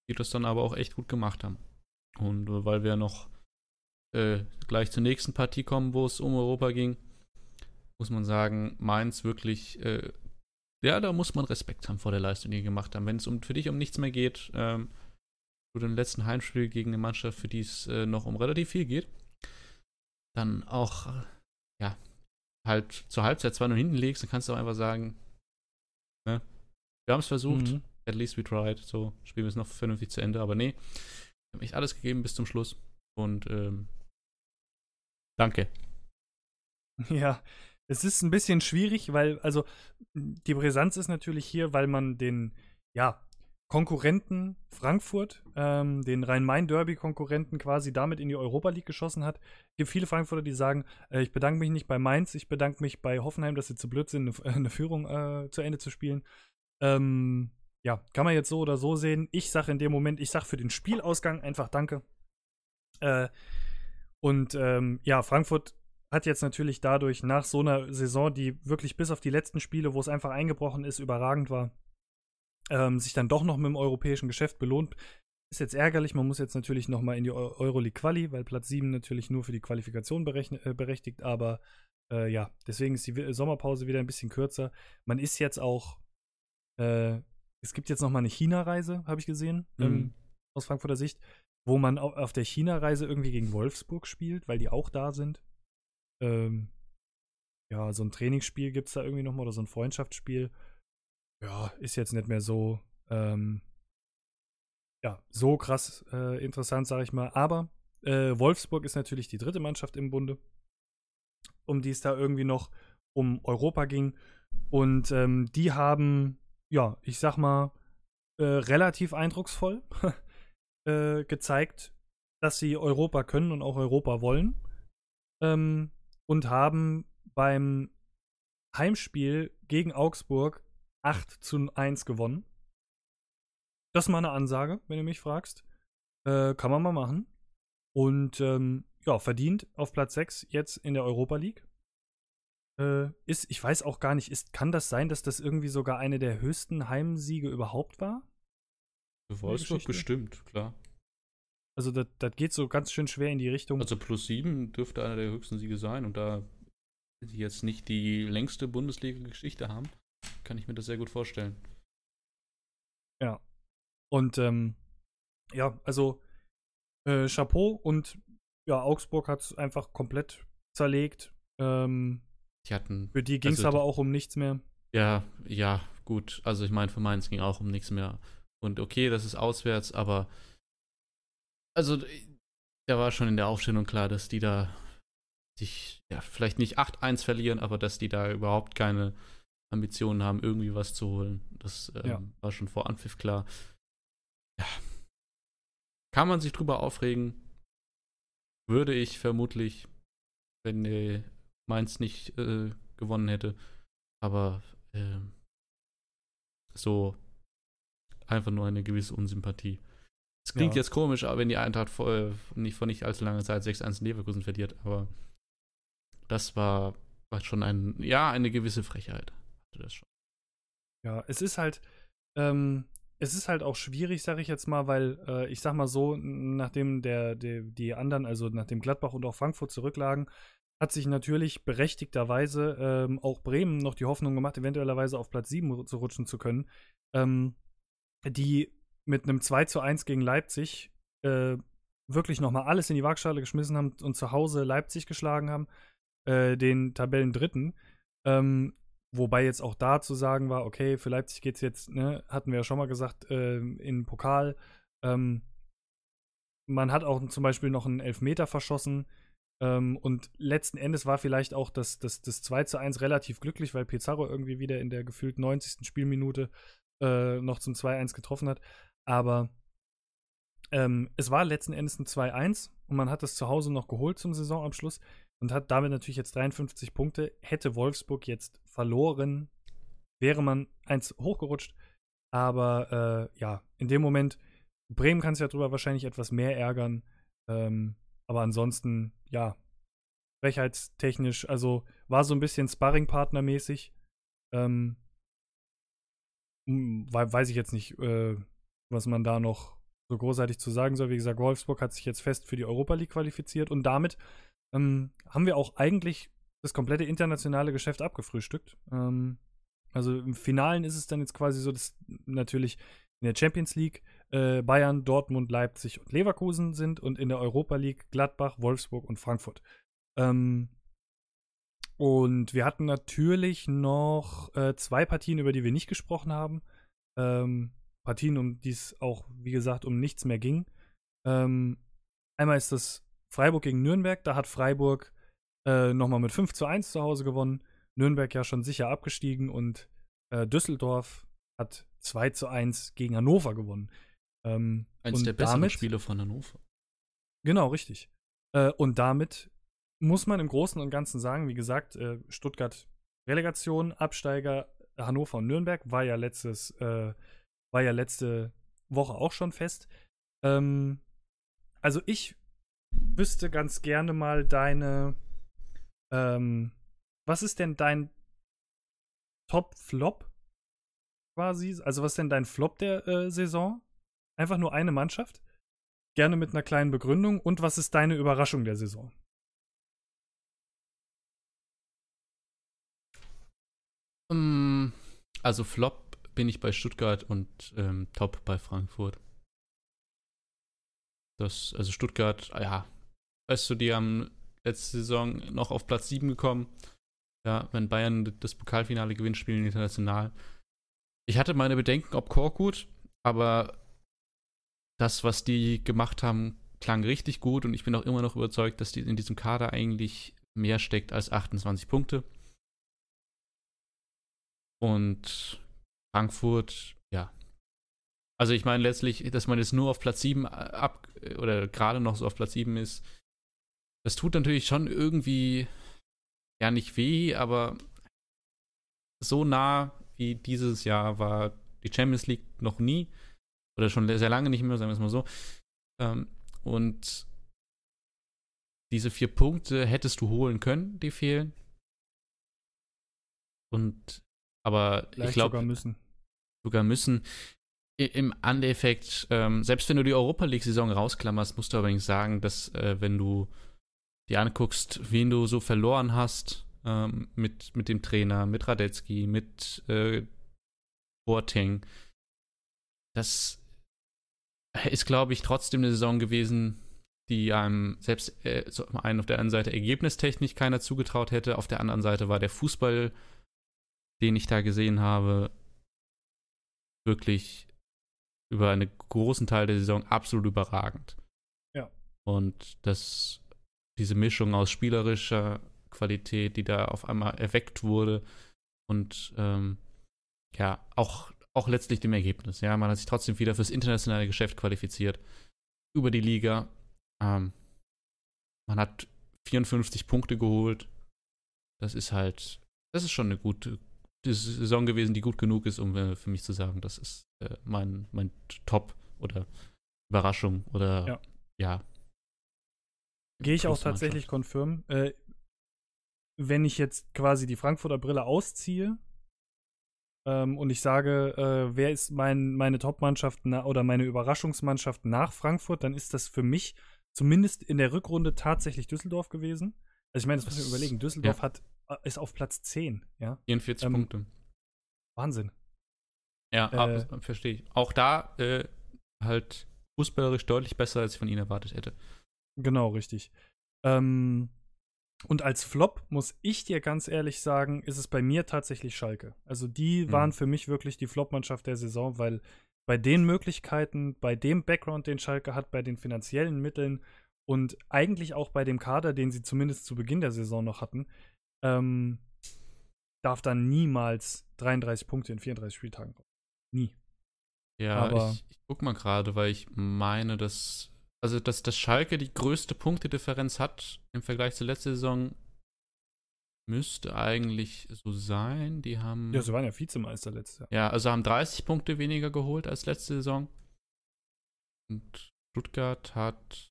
die das dann aber auch echt gut gemacht haben. Und äh, weil wir noch äh, gleich zur nächsten Partie kommen, wo es um Europa ging, muss man sagen, Mainz wirklich, äh, ja, da muss man Respekt haben vor der Leistung, die sie gemacht haben. Wenn es um, für dich um nichts mehr geht, ähm, du den letzten Heimspiel gegen eine Mannschaft, für die es äh, noch um relativ viel geht, dann auch, äh, ja, halt zur Halbzeit zwar nur hinten legst, dann kannst du auch einfach sagen, ne, wir haben es versucht, mhm. at least we tried, so spielen wir es noch vernünftig zu Ende, aber nee, wir haben echt alles gegeben bis zum Schluss und ähm, danke. Ja, es ist ein bisschen schwierig, weil, also, die Brisanz ist natürlich hier, weil man den, ja, Konkurrenten Frankfurt, ähm, den Rhein-Main-Derby-Konkurrenten quasi damit in die Europa League geschossen hat. Es gibt viele Frankfurter, die sagen, äh, ich bedanke mich nicht bei Mainz, ich bedanke mich bei Hoffenheim, dass sie zu blöd sind, eine, eine Führung äh, zu Ende zu spielen. Ähm, ja, kann man jetzt so oder so sehen. Ich sage in dem Moment, ich sage für den Spielausgang einfach Danke. Äh, und ähm, ja, Frankfurt hat jetzt natürlich dadurch nach so einer Saison, die wirklich bis auf die letzten Spiele, wo es einfach eingebrochen ist, überragend war, ähm, sich dann doch noch mit dem europäischen Geschäft belohnt. Ist jetzt ärgerlich, man muss jetzt natürlich noch mal in die Euroleague Quali, weil Platz 7 natürlich nur für die Qualifikation äh, berechtigt, aber äh, ja, deswegen ist die Sommerpause wieder ein bisschen kürzer. Man ist jetzt auch, äh, es gibt jetzt noch mal eine China-Reise, habe ich gesehen, mhm. ähm, aus Frankfurter Sicht, wo man auf der China-Reise irgendwie gegen Wolfsburg spielt, weil die auch da sind. Ähm, ja, so ein Trainingsspiel gibt es da irgendwie nochmal oder so ein Freundschaftsspiel. Ja, ist jetzt nicht mehr so, ähm, ja, so krass äh, interessant, sag ich mal. Aber äh, Wolfsburg ist natürlich die dritte Mannschaft im Bunde, um die es da irgendwie noch um Europa ging. Und ähm, die haben, ja, ich sag mal, äh, relativ eindrucksvoll äh, gezeigt, dass sie Europa können und auch Europa wollen. Ähm, und haben beim Heimspiel gegen Augsburg 8 zu 1 gewonnen. Das ist mal eine Ansage, wenn du mich fragst. Äh, kann man mal machen. Und ähm, ja, verdient auf Platz 6 jetzt in der Europa League. Äh, ist, ich weiß auch gar nicht, ist, kann das sein, dass das irgendwie sogar eine der höchsten Heimsiege überhaupt war? Für Wolfsburg bestimmt, klar. Also das, das geht so ganz schön schwer in die Richtung. Also plus sieben dürfte einer der höchsten Siege sein und da sie jetzt nicht die längste Bundesliga-Geschichte haben, kann ich mir das sehr gut vorstellen. Ja. Und ähm, ja, also äh, Chapeau und ja, Augsburg hat es einfach komplett zerlegt. Ähm, die hatten, für die ging es also, aber auch um nichts mehr. Ja, ja, gut. Also ich meine, für Mainz ging auch um nichts mehr. Und okay, das ist auswärts, aber also, da war schon in der Aufstellung klar, dass die da sich ja, vielleicht nicht 8-1 verlieren, aber dass die da überhaupt keine Ambitionen haben, irgendwie was zu holen. Das ähm, ja. war schon vor Anpfiff klar. Ja. Kann man sich drüber aufregen? Würde ich vermutlich, wenn äh, Mainz nicht äh, gewonnen hätte. Aber äh, so einfach nur eine gewisse Unsympathie. Es klingt ja. jetzt komisch, aber wenn die Eintracht vor, nicht vor nicht allzu langer Zeit 6-1 in Leverkusen verliert, aber das war, war schon ein, ja, eine gewisse Frechheit. Hatte das schon. Ja, es ist halt, ähm, es ist halt auch schwierig, sag ich jetzt mal, weil äh, ich sag mal so, nachdem der, der, die anderen, also nachdem Gladbach und auch Frankfurt zurücklagen, hat sich natürlich berechtigterweise ähm, auch Bremen noch die Hoffnung gemacht, eventuellerweise auf Platz 7 zu rutschen zu können. Ähm, die mit einem 2 zu 1 gegen Leipzig äh, wirklich nochmal alles in die Waagschale geschmissen haben und zu Hause Leipzig geschlagen haben, äh, den Tabellendritten. Ähm, wobei jetzt auch da zu sagen war, okay, für Leipzig geht es jetzt, ne, hatten wir ja schon mal gesagt, äh, in Pokal. Ähm, man hat auch zum Beispiel noch einen Elfmeter verschossen. Ähm, und letzten Endes war vielleicht auch das, das, das 2 zu 1 relativ glücklich, weil Pizarro irgendwie wieder in der gefühlt 90. Spielminute äh, noch zum 2-1 getroffen hat. Aber ähm, es war letzten Endes ein 2-1 und man hat es zu Hause noch geholt zum Saisonabschluss und hat damit natürlich jetzt 53 Punkte. Hätte Wolfsburg jetzt verloren, wäre man eins hochgerutscht. Aber äh, ja, in dem Moment, Bremen kann sich ja drüber wahrscheinlich etwas mehr ärgern. Ähm, aber ansonsten, ja, frechheitstechnisch, also war so ein bisschen Sparringpartner-mäßig. Ähm, weiß ich jetzt nicht, äh, was man da noch so großartig zu sagen soll. Wie gesagt, Wolfsburg hat sich jetzt fest für die Europa League qualifiziert und damit ähm, haben wir auch eigentlich das komplette internationale Geschäft abgefrühstückt. Ähm, also im Finalen ist es dann jetzt quasi so, dass natürlich in der Champions League äh, Bayern, Dortmund, Leipzig und Leverkusen sind und in der Europa League Gladbach, Wolfsburg und Frankfurt. Ähm, und wir hatten natürlich noch äh, zwei Partien, über die wir nicht gesprochen haben. Ähm, Partien, um die es auch, wie gesagt, um nichts mehr ging. Ähm, einmal ist das Freiburg gegen Nürnberg. Da hat Freiburg äh, nochmal mit 5 zu 1 zu Hause gewonnen. Nürnberg ja schon sicher abgestiegen und äh, Düsseldorf hat 2 zu 1 gegen Hannover gewonnen. Ähm, Eins der besseren damit, Spiele von Hannover. Genau, richtig. Äh, und damit muss man im Großen und Ganzen sagen, wie gesagt, äh, Stuttgart Relegation, Absteiger Hannover und Nürnberg war ja letztes, äh, war ja letzte Woche auch schon fest. Ähm, also ich wüsste ganz gerne mal deine, ähm, was ist denn dein Top-Flop quasi? Also was ist denn dein Flop der äh, Saison? Einfach nur eine Mannschaft? Gerne mit einer kleinen Begründung. Und was ist deine Überraschung der Saison? Um, also Flop bin ich bei Stuttgart und ähm, Top bei Frankfurt. Das, also Stuttgart, ja, weißt du, die haben letzte Saison noch auf Platz 7 gekommen. Ja, wenn Bayern das Pokalfinale gewinnt, spielen international. Ich hatte meine Bedenken, ob Korkut, aber das, was die gemacht haben, klang richtig gut und ich bin auch immer noch überzeugt, dass die in diesem Kader eigentlich mehr steckt als 28 Punkte. Und Frankfurt, ja. Also ich meine letztlich, dass man jetzt nur auf Platz 7 ab oder gerade noch so auf Platz 7 ist, das tut natürlich schon irgendwie ja nicht weh, aber so nah wie dieses Jahr war die Champions League noch nie. Oder schon sehr lange nicht mehr, sagen wir es mal so. Ähm, und diese vier Punkte hättest du holen können, die fehlen. Und aber Vielleicht ich glaube. Sogar müssen. Sogar müssen. Im Endeffekt, ähm, selbst wenn du die Europa League-Saison rausklammerst, musst du aber nicht sagen, dass, äh, wenn du dir anguckst, wen du so verloren hast, ähm, mit, mit dem Trainer, mit Radetzky, mit äh, Boateng, das ist, glaube ich, trotzdem eine Saison gewesen, die einem selbst äh, so einen auf der einen Seite ergebnistechnisch keiner zugetraut hätte, auf der anderen Seite war der Fußball, den ich da gesehen habe, wirklich über einen großen Teil der Saison absolut überragend. Ja. Und das diese Mischung aus spielerischer Qualität, die da auf einmal erweckt wurde und ähm, ja, auch, auch letztlich dem Ergebnis. Ja, man hat sich trotzdem wieder fürs internationale Geschäft qualifiziert über die Liga. Ähm, man hat 54 Punkte geholt. Das ist halt, das ist schon eine gute Saison gewesen, die gut genug ist, um äh, für mich zu sagen, das ist äh, mein, mein Top oder Überraschung oder ja. ja. Gehe ich auch tatsächlich konfirm. Äh, wenn ich jetzt quasi die Frankfurter Brille ausziehe ähm, und ich sage, äh, wer ist mein, meine Top-Mannschaft oder meine Überraschungsmannschaft nach Frankfurt, dann ist das für mich zumindest in der Rückrunde tatsächlich Düsseldorf gewesen. Also ich meine, das muss man überlegen. Düsseldorf ja. hat, äh, ist auf Platz 10, ja. 44 ähm, Punkte. Wahnsinn. Ja, äh, verstehe ich. Auch da äh, halt fußballerisch deutlich besser, als ich von ihnen erwartet hätte. Genau, richtig. Ähm, und als Flop muss ich dir ganz ehrlich sagen, ist es bei mir tatsächlich Schalke. Also die mhm. waren für mich wirklich die Flop-Mannschaft der Saison, weil bei den Möglichkeiten, bei dem Background, den Schalke hat, bei den finanziellen Mitteln und eigentlich auch bei dem Kader, den sie zumindest zu Beginn der Saison noch hatten, ähm, darf dann niemals 33 Punkte in 34 Spieltagen kommen. Nie. Ja, Aber ich, ich guck mal gerade, weil ich meine, dass also dass, dass Schalke die größte Punktedifferenz hat im Vergleich zur letzten Saison, müsste eigentlich so sein. Die haben. Ja, sie waren ja Vizemeister letztes Jahr. Ja, also haben 30 Punkte weniger geholt als letzte Saison. Und Stuttgart hat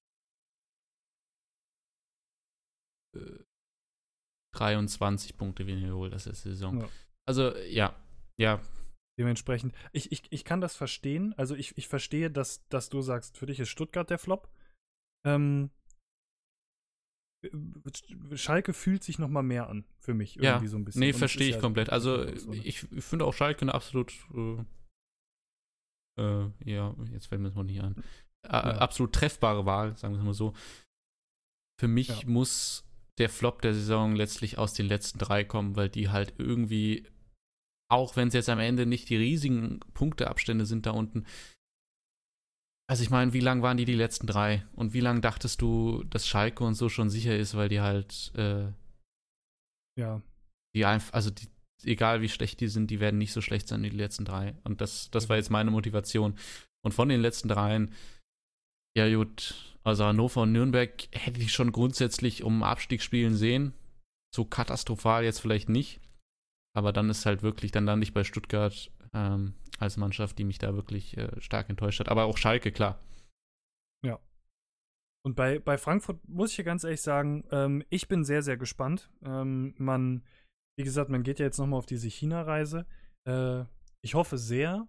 äh, 23 Punkte weniger geholt als letzte Saison. Ja. Also, ja, ja, Dementsprechend, ich, ich, ich kann das verstehen. Also ich, ich verstehe, dass, dass du sagst, für dich ist Stuttgart der Flop. Ähm, Schalke fühlt sich noch mal mehr an für mich irgendwie ja, so ein bisschen. Nee, verstehe ich ja komplett. Also so, ne? ich, ich, finde auch Schalke eine absolut äh, äh, ja, jetzt fällt mir das mal nicht an. Äh, ja. Absolut treffbare Wahl, sagen wir es mal so. Für mich muss der Flop der Saison letztlich aus den letzten drei kommen, weil die halt irgendwie auch wenn es jetzt am Ende nicht die riesigen Punkteabstände sind da unten. Also ich meine, wie lang waren die die letzten drei? Und wie lange dachtest du, dass Schalke und so schon sicher ist, weil die halt äh, ja. Die einfach, also die, egal wie schlecht die sind, die werden nicht so schlecht sein wie die letzten drei. Und das, das war jetzt meine Motivation. Und von den letzten dreien, ja gut, also Hannover und Nürnberg hätte ich schon grundsätzlich um Abstieg spielen sehen. So katastrophal jetzt vielleicht nicht. Aber dann ist halt wirklich, dann lande ich bei Stuttgart ähm, als Mannschaft, die mich da wirklich äh, stark enttäuscht hat. Aber auch Schalke, klar. Ja. Und bei, bei Frankfurt muss ich ja ganz ehrlich sagen, ähm, ich bin sehr, sehr gespannt. Ähm, man, wie gesagt, man geht ja jetzt nochmal auf diese China-Reise. Äh, ich hoffe sehr,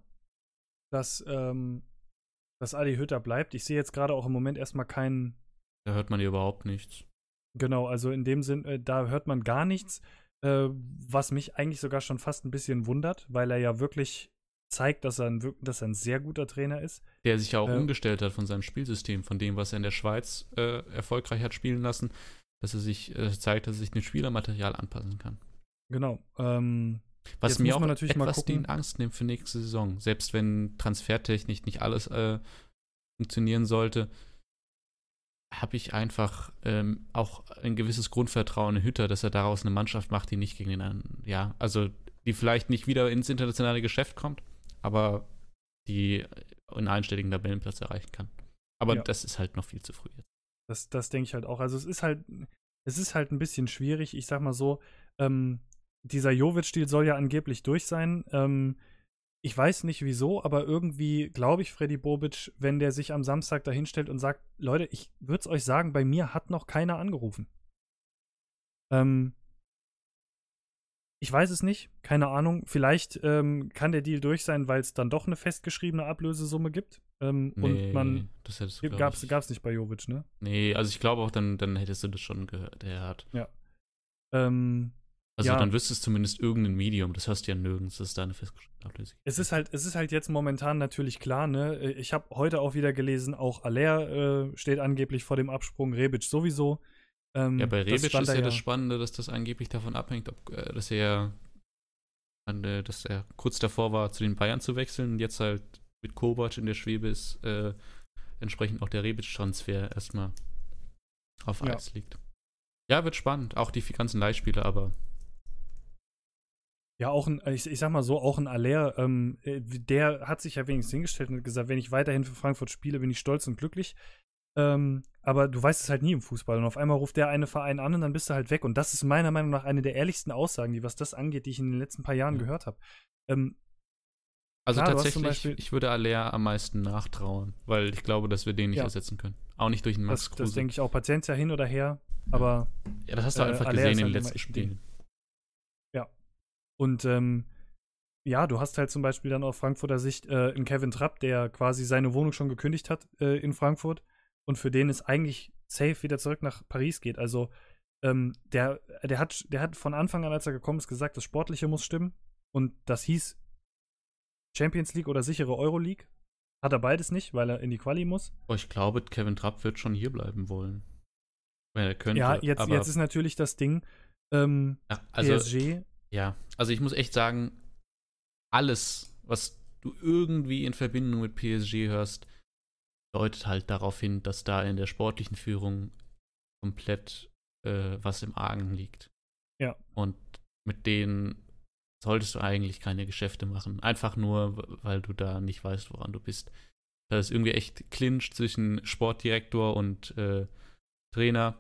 dass, ähm, dass Adi Hütter bleibt. Ich sehe jetzt gerade auch im Moment erstmal keinen. Da hört man hier überhaupt nichts. Genau, also in dem Sinn, äh, da hört man gar nichts. Äh, was mich eigentlich sogar schon fast ein bisschen wundert, weil er ja wirklich zeigt, dass er ein, dass er ein sehr guter Trainer ist. Der sich ja auch äh, umgestellt hat von seinem Spielsystem, von dem, was er in der Schweiz äh, erfolgreich hat spielen lassen, dass er sich zeigt, dass er sich dem Spielermaterial anpassen kann. Genau. Ähm, was mir auch natürlich etwas die Angst nimmt für nächste Saison. Selbst wenn transfertechnisch nicht alles äh, funktionieren sollte, habe ich einfach ähm, auch ein gewisses Grundvertrauen in Hütter, dass er daraus eine Mannschaft macht, die nicht gegen den anderen, ja, also die vielleicht nicht wieder ins internationale Geschäft kommt, aber die einen einstelligen Tabellenplatz erreichen kann. Aber ja. das ist halt noch viel zu früh jetzt. Das, das denke ich halt auch. Also es ist halt, es ist halt ein bisschen schwierig. Ich sag mal so, ähm, dieser Jovic-Stil soll ja angeblich durch sein. Ähm, ich weiß nicht wieso, aber irgendwie glaube ich Freddy Bobic, wenn der sich am Samstag dahinstellt und sagt, Leute, ich würde es euch sagen, bei mir hat noch keiner angerufen. Ähm, ich weiß es nicht, keine Ahnung. Vielleicht ähm, kann der Deal durch sein, weil es dann doch eine festgeschriebene Ablösesumme gibt. Ähm, nee, und man das hättest du, gab's, ich, gab's nicht bei Jovic, ne? Nee, also ich glaube auch, dann, dann hättest du das schon gehört, der hat. Ja. Ähm, also ja. dann wüsstest du zumindest irgendein Medium, das hörst du ja nirgends, das ist deine Ablöse. Es ist halt, es ist halt jetzt momentan natürlich klar, ne? Ich habe heute auch wieder gelesen, auch Aller äh, steht angeblich vor dem Absprung, Rebic sowieso. Ähm, ja, bei Rebic ist ja, ja, das Spannende, dass das angeblich davon abhängt, ob, äh, dass er äh, dass er kurz davor war, zu den Bayern zu wechseln und jetzt halt mit Kovac in der Schwebe ist, äh, entsprechend auch der Rebic-Transfer erstmal auf Eis ja. liegt. Ja, wird spannend. Auch die ganzen Leihspiele, aber. Ja, auch ein, ich, ich sag mal so, auch ein Aller, ähm, äh, der hat sich ja wenigstens hingestellt und gesagt, wenn ich weiterhin für Frankfurt spiele, bin ich stolz und glücklich. Ähm, aber du weißt es halt nie im Fußball. Und auf einmal ruft der eine Verein an und dann bist du halt weg. Und das ist meiner Meinung nach eine der ehrlichsten Aussagen, die was das angeht, die ich in den letzten paar Jahren gehört habe. Ähm, also klar, tatsächlich, ich würde Alea am meisten nachtrauen, weil ich glaube, dass wir den nicht ja. ersetzen können. Auch nicht durch einen Max das, Kruse. Das denke ich auch. Patienz ja hin oder her, aber. Ja, das hast du äh, einfach Alea gesehen in den halt letzten Spielen. Ja. Und ähm, ja, du hast halt zum Beispiel dann aus Frankfurter Sicht äh, einen Kevin Trapp, der quasi seine Wohnung schon gekündigt hat äh, in Frankfurt und für den es eigentlich safe wieder zurück nach Paris geht. Also ähm, der, der, hat, der hat von Anfang an, als er gekommen ist, gesagt, das Sportliche muss stimmen. Und das hieß Champions League oder sichere Euroleague. Hat er beides nicht, weil er in die Quali muss. Oh, ich glaube, Kevin Trapp wird schon hier bleiben wollen. Er könnte. Ja, jetzt, jetzt ist natürlich das Ding, ähm, ja, also, PSG. Ja, also ich muss echt sagen, alles, was du irgendwie in Verbindung mit PSG hörst, deutet halt darauf hin, dass da in der sportlichen Führung komplett äh, was im Argen liegt. Ja. Und mit denen solltest du eigentlich keine Geschäfte machen. Einfach nur, weil du da nicht weißt, woran du bist. Da ist irgendwie echt Clinch zwischen Sportdirektor und äh, Trainer.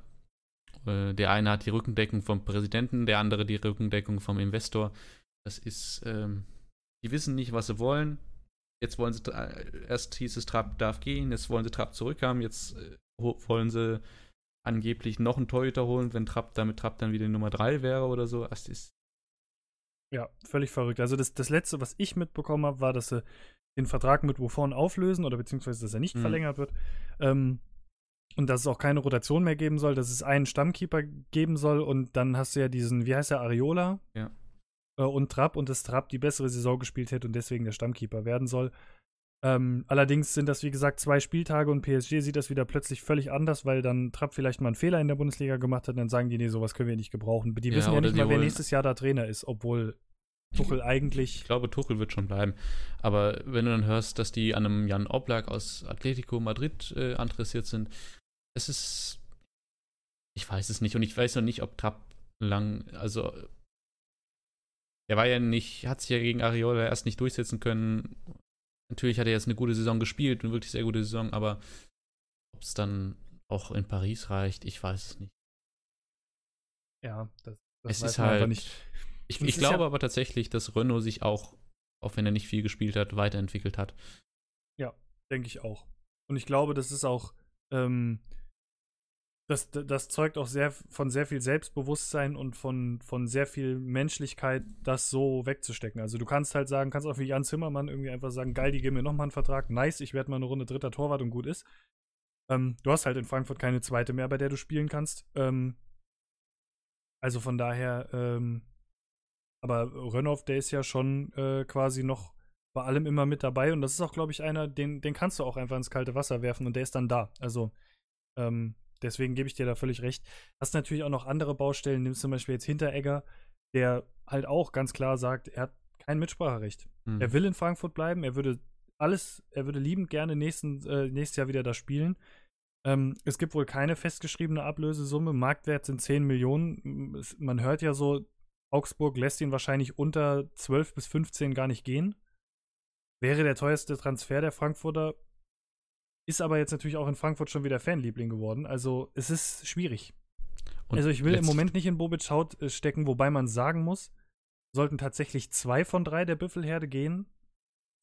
Äh, der eine hat die Rückendeckung vom Präsidenten, der andere die Rückendeckung vom Investor. Das ist, ähm, die wissen nicht, was sie wollen. Jetzt wollen sie, äh, erst hieß es, Trapp darf gehen, jetzt wollen sie Trapp zurückhaben, jetzt äh, wollen sie angeblich noch einen Torhüter holen, wenn Trapp damit Trapp dann wieder Nummer 3 wäre oder so. Das ist. Ja, völlig verrückt. Also das, das letzte, was ich mitbekommen habe, war, dass sie den Vertrag mit Buffon auflösen oder beziehungsweise, dass er nicht mhm. verlängert wird. Ähm, und dass es auch keine Rotation mehr geben soll, dass es einen Stammkeeper geben soll und dann hast du ja diesen, wie heißt der, Areola? Ja äh, und Trapp und dass Trapp die bessere Saison gespielt hätte und deswegen der Stammkeeper werden soll. Ähm, allerdings sind das, wie gesagt, zwei Spieltage und PSG sieht das wieder plötzlich völlig anders, weil dann Trapp vielleicht mal einen Fehler in der Bundesliga gemacht hat und dann sagen die, nee, sowas können wir nicht gebrauchen. Die ja, wissen ja nicht mal, wer nächstes Jahr da Trainer ist, obwohl Tuchel eigentlich. Ich glaube, Tuchel wird schon bleiben. Aber wenn du dann hörst, dass die an einem Jan Oblak aus Atletico Madrid äh, interessiert sind, es ist. Ich weiß es nicht und ich weiß noch nicht, ob Trapp lang, also der war ja nicht, hat sich ja gegen Ariola erst nicht durchsetzen können. Natürlich hat er jetzt eine gute Saison gespielt, eine wirklich sehr gute Saison, aber ob es dann auch in Paris reicht, ich weiß es nicht. Ja, das, das es ist halt. Nicht. Ich, ich glaube ja aber tatsächlich, dass Renault sich auch, auch wenn er nicht viel gespielt hat, weiterentwickelt hat. Ja, denke ich auch. Und ich glaube, das ist auch ähm, das, das zeugt auch sehr von sehr viel Selbstbewusstsein und von, von sehr viel Menschlichkeit, das so wegzustecken. Also du kannst halt sagen, kannst auch wie Jan Zimmermann irgendwie einfach sagen, geil, die geben mir nochmal einen Vertrag, nice, ich werde mal eine Runde dritter Torwart und gut ist. Ähm, du hast halt in Frankfurt keine zweite mehr, bei der du spielen kannst. Ähm, also von daher, ähm, aber Rönnow, der ist ja schon äh, quasi noch bei allem immer mit dabei und das ist auch, glaube ich, einer, den, den kannst du auch einfach ins kalte Wasser werfen und der ist dann da. Also, ähm, Deswegen gebe ich dir da völlig recht. Hast natürlich auch noch andere Baustellen. Nimmst zum Beispiel jetzt Hinteregger, der halt auch ganz klar sagt, er hat kein Mitspracherecht. Mhm. Er will in Frankfurt bleiben, er würde alles, er würde liebend gerne nächsten, äh, nächstes Jahr wieder da spielen. Ähm, es gibt wohl keine festgeschriebene Ablösesumme. Marktwert sind 10 Millionen. Man hört ja so, Augsburg lässt ihn wahrscheinlich unter 12 bis 15 gar nicht gehen. Wäre der teuerste Transfer der Frankfurter, ist aber jetzt natürlich auch in Frankfurt schon wieder Fanliebling geworden. Also es ist schwierig. Und also ich will im Moment nicht in Bobic Haut äh, stecken, wobei man sagen muss, sollten tatsächlich zwei von drei der Büffelherde gehen,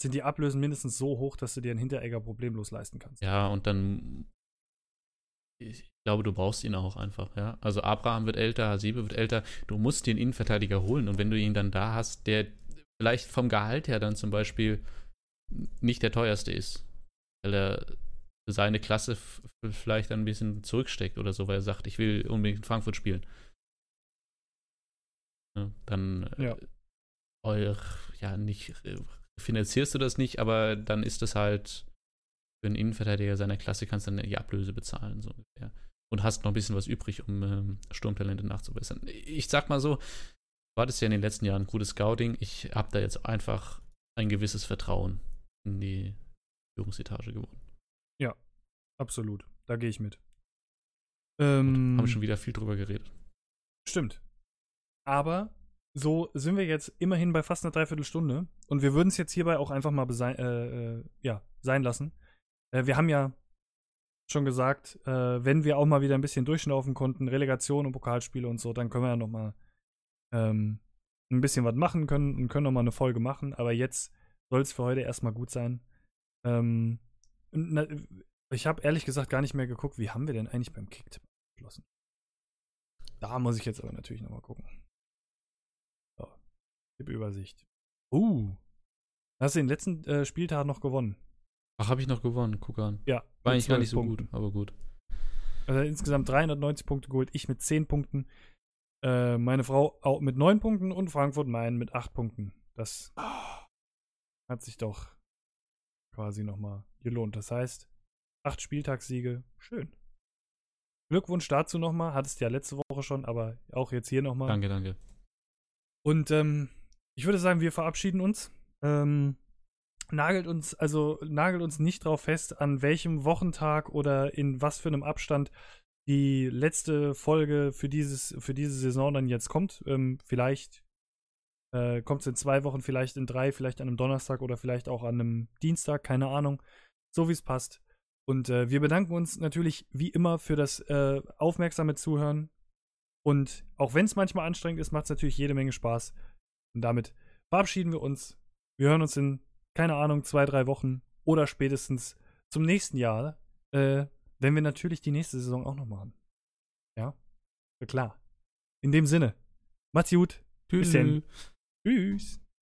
sind die Ablösen mindestens so hoch, dass du dir einen Hinteregger problemlos leisten kannst. Ja, und dann ich glaube, du brauchst ihn auch einfach, ja. Also Abraham wird älter, Hasibe wird älter, du musst den Innenverteidiger holen und wenn du ihn dann da hast, der vielleicht vom Gehalt her dann zum Beispiel nicht der teuerste ist, weil er seine Klasse vielleicht ein bisschen zurücksteckt oder so, weil er sagt, ich will unbedingt in Frankfurt spielen. Ja, dann ja. Äh, euer, ja, nicht äh, finanzierst du das nicht, aber dann ist das halt für einen Innenverteidiger seiner Klasse kannst du dann die Ablöse bezahlen, so ungefähr. Und hast noch ein bisschen was übrig, um ähm, Sturmtalente nachzubessern. Ich sag mal so, war das ja in den letzten Jahren gutes Scouting. Ich habe da jetzt einfach ein gewisses Vertrauen in die Führungsetage gewonnen. Absolut. Da gehe ich mit. Ähm, Haben schon wieder viel drüber geredet. Stimmt. Aber so sind wir jetzt immerhin bei fast einer Dreiviertelstunde und wir würden es jetzt hierbei auch einfach mal äh, äh, ja, sein lassen. Äh, wir haben ja schon gesagt, äh, wenn wir auch mal wieder ein bisschen durchschnaufen konnten, Relegation und Pokalspiele und so, dann können wir ja noch mal ähm, ein bisschen was machen können und können noch mal eine Folge machen. Aber jetzt soll es für heute erstmal gut sein. Ähm, na, ich habe ehrlich gesagt gar nicht mehr geguckt, wie haben wir denn eigentlich beim Kicktipp geschlossen? Da muss ich jetzt aber natürlich noch mal gucken. So, Tippübersicht. Uh, hast du den letzten äh, Spieltag noch gewonnen? Ach, habe ich noch gewonnen, guck an. Ja. War eigentlich gar 12 nicht so Punkten. gut, aber gut. Also insgesamt 390 Punkte geholt, ich mit 10 Punkten. Äh, meine Frau auch mit 9 Punkten und Frankfurt Main mit 8 Punkten. Das hat sich doch quasi nochmal gelohnt. Das heißt, 8 Spieltagssiege, schön. Glückwunsch dazu nochmal. Hattest ja letzte Woche schon, aber auch jetzt hier nochmal. Danke, danke. Und ähm, ich würde sagen, wir verabschieden uns. Ähm, nagelt uns, also nagelt uns nicht drauf fest, an welchem Wochentag oder in was für einem Abstand die letzte Folge für dieses, für diese Saison dann jetzt kommt. Ähm, vielleicht äh, kommt es in zwei Wochen, vielleicht in drei, vielleicht an einem Donnerstag oder vielleicht auch an einem Dienstag, keine Ahnung. So wie es passt. Und äh, wir bedanken uns natürlich wie immer für das äh, aufmerksame Zuhören. Und auch wenn es manchmal anstrengend ist, macht es natürlich jede Menge Spaß. Und damit verabschieden wir uns. Wir hören uns in, keine Ahnung, zwei, drei Wochen oder spätestens zum nächsten Jahr, äh, wenn wir natürlich die nächste Saison auch noch machen. Ja? Ja, klar. In dem Sinne, macht's gut. Bis Tschüss. denn. Tschüss.